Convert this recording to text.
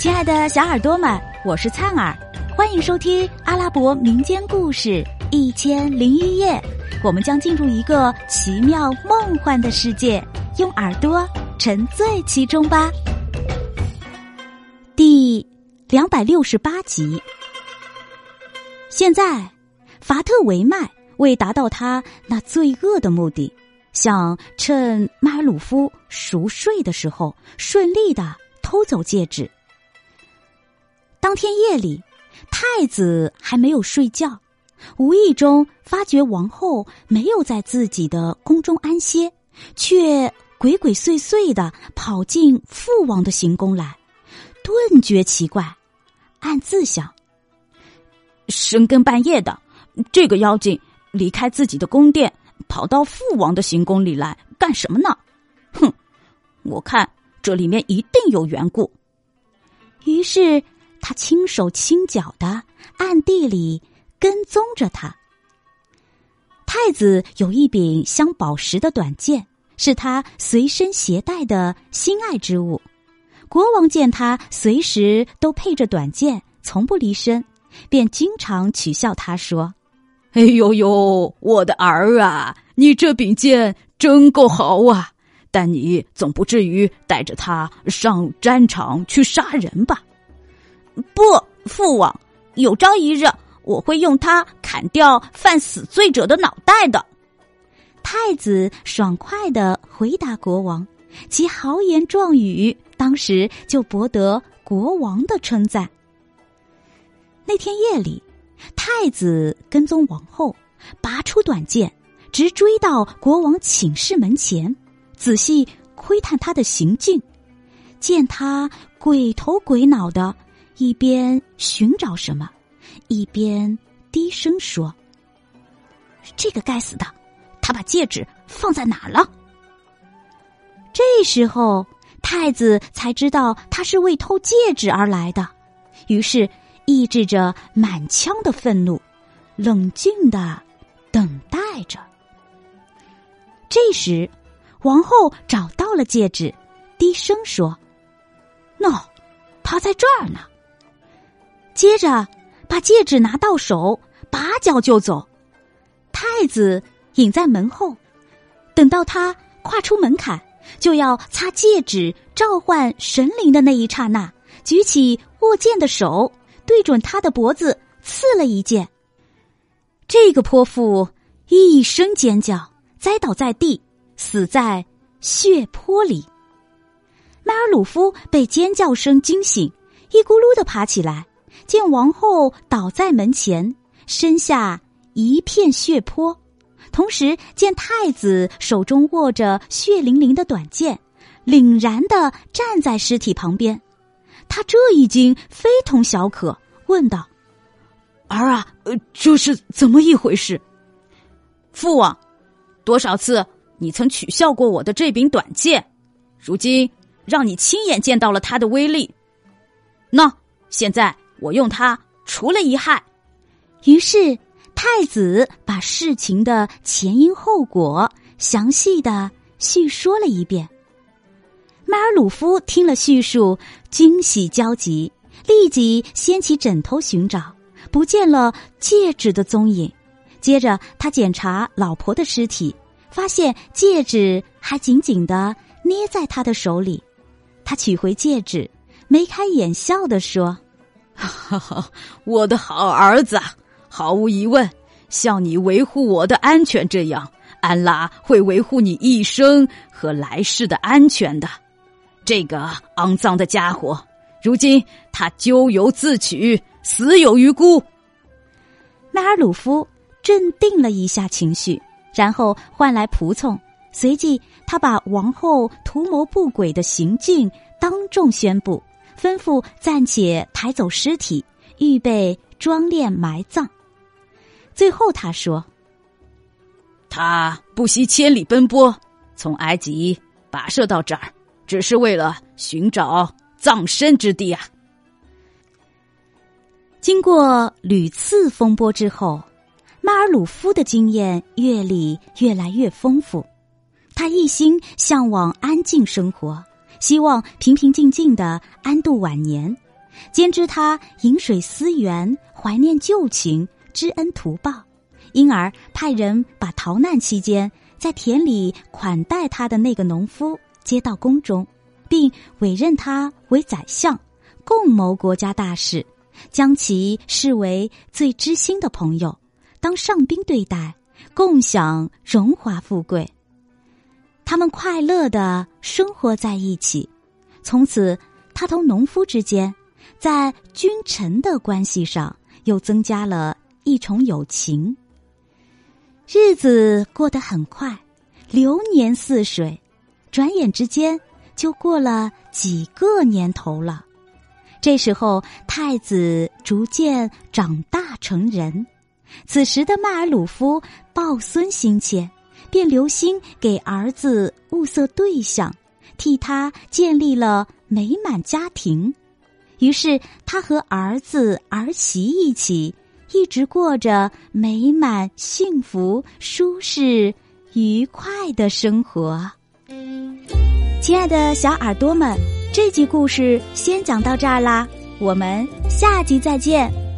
亲爱的小耳朵们，我是灿儿，欢迎收听阿拉伯民间故事《一千零一夜》。我们将进入一个奇妙梦幻的世界，用耳朵沉醉其中吧。第两百六十八集。现在，法特维迈为达到他那罪恶的目的，想趁马尔鲁夫熟睡的时候，顺利的偷走戒指。当天夜里，太子还没有睡觉，无意中发觉王后没有在自己的宫中安歇，却鬼鬼祟祟的跑进父王的行宫来，顿觉奇怪，暗自想：深更半夜的，这个妖精离开自己的宫殿，跑到父王的行宫里来干什么呢？哼，我看这里面一定有缘故。于是。他轻手轻脚的暗地里跟踪着他。太子有一柄镶宝石的短剑，是他随身携带的心爱之物。国王见他随时都配着短剑，从不离身，便经常取笑他说：“哎呦呦，我的儿啊，你这柄剑真够好啊！但你总不至于带着它上战场去杀人吧？”不，父王，有朝一日我会用它砍掉犯死罪者的脑袋的。太子爽快的回答国王，其豪言壮语当时就博得国王的称赞。那天夜里，太子跟踪王后，拔出短剑，直追到国王寝室门前，仔细窥探他的行径，见他鬼头鬼脑的。一边寻找什么，一边低声说：“这个该死的，他把戒指放在哪儿了？”这时候，太子才知道他是为偷戒指而来的，于是抑制着满腔的愤怒，冷静的等待着。这时，王后找到了戒指，低声说：“No，他在这儿呢。”接着，把戒指拿到手，拔脚就走。太子隐在门后，等到他跨出门槛，就要擦戒指召唤神灵的那一刹那，举起握剑的手，对准他的脖子刺了一剑。这个泼妇一声尖叫，栽倒在地，死在血泊里。迈尔鲁夫被尖叫声惊醒，一咕噜的爬起来。见王后倒在门前，身下一片血泊，同时见太子手中握着血淋淋的短剑，凛然的站在尸体旁边，他这一惊非同小可，问道：“儿啊，呃这是怎么一回事？”父王，多少次你曾取笑过我的这柄短剑，如今让你亲眼见到了它的威力，那现在。我用它除了遗憾，于是太子把事情的前因后果详细的叙说了一遍。迈尔鲁夫听了叙述，惊喜交集，立即掀起枕头寻找，不见了戒指的踪影。接着他检查老婆的尸体，发现戒指还紧紧的捏在他的手里。他取回戒指，眉开眼笑的说。哈哈，我的好儿子，毫无疑问，像你维护我的安全这样，安拉会维护你一生和来世的安全的。这个肮脏的家伙，如今他咎由自取，死有余辜。迈尔鲁夫镇定了一下情绪，然后唤来仆从，随即他把王后图谋不轨的行径当众宣布。吩咐暂且抬走尸体，预备装殓埋葬。最后他说：“他不惜千里奔波，从埃及跋涉到这儿，只是为了寻找葬身之地啊！”经过屡次风波之后，马尔鲁夫的经验阅历越来越丰富，他一心向往安静生活。希望平平静静的安度晚年，兼知他饮水思源，怀念旧情，知恩图报，因而派人把逃难期间在田里款待他的那个农夫接到宫中，并委任他为宰相，共谋国家大事，将其视为最知心的朋友，当上宾对待，共享荣华富贵。他们快乐的生活在一起，从此他同农夫之间。在君臣的关系上，又增加了一重友情。日子过得很快，流年似水，转眼之间就过了几个年头了。这时候，太子逐渐长大成人，此时的迈尔鲁夫抱孙心切，便留心给儿子物色对象，替他建立了美满家庭。于是，他和儿子儿媳一起，一直过着美满、幸福、舒适、愉快的生活。亲爱的小耳朵们，这集故事先讲到这儿啦，我们下集再见。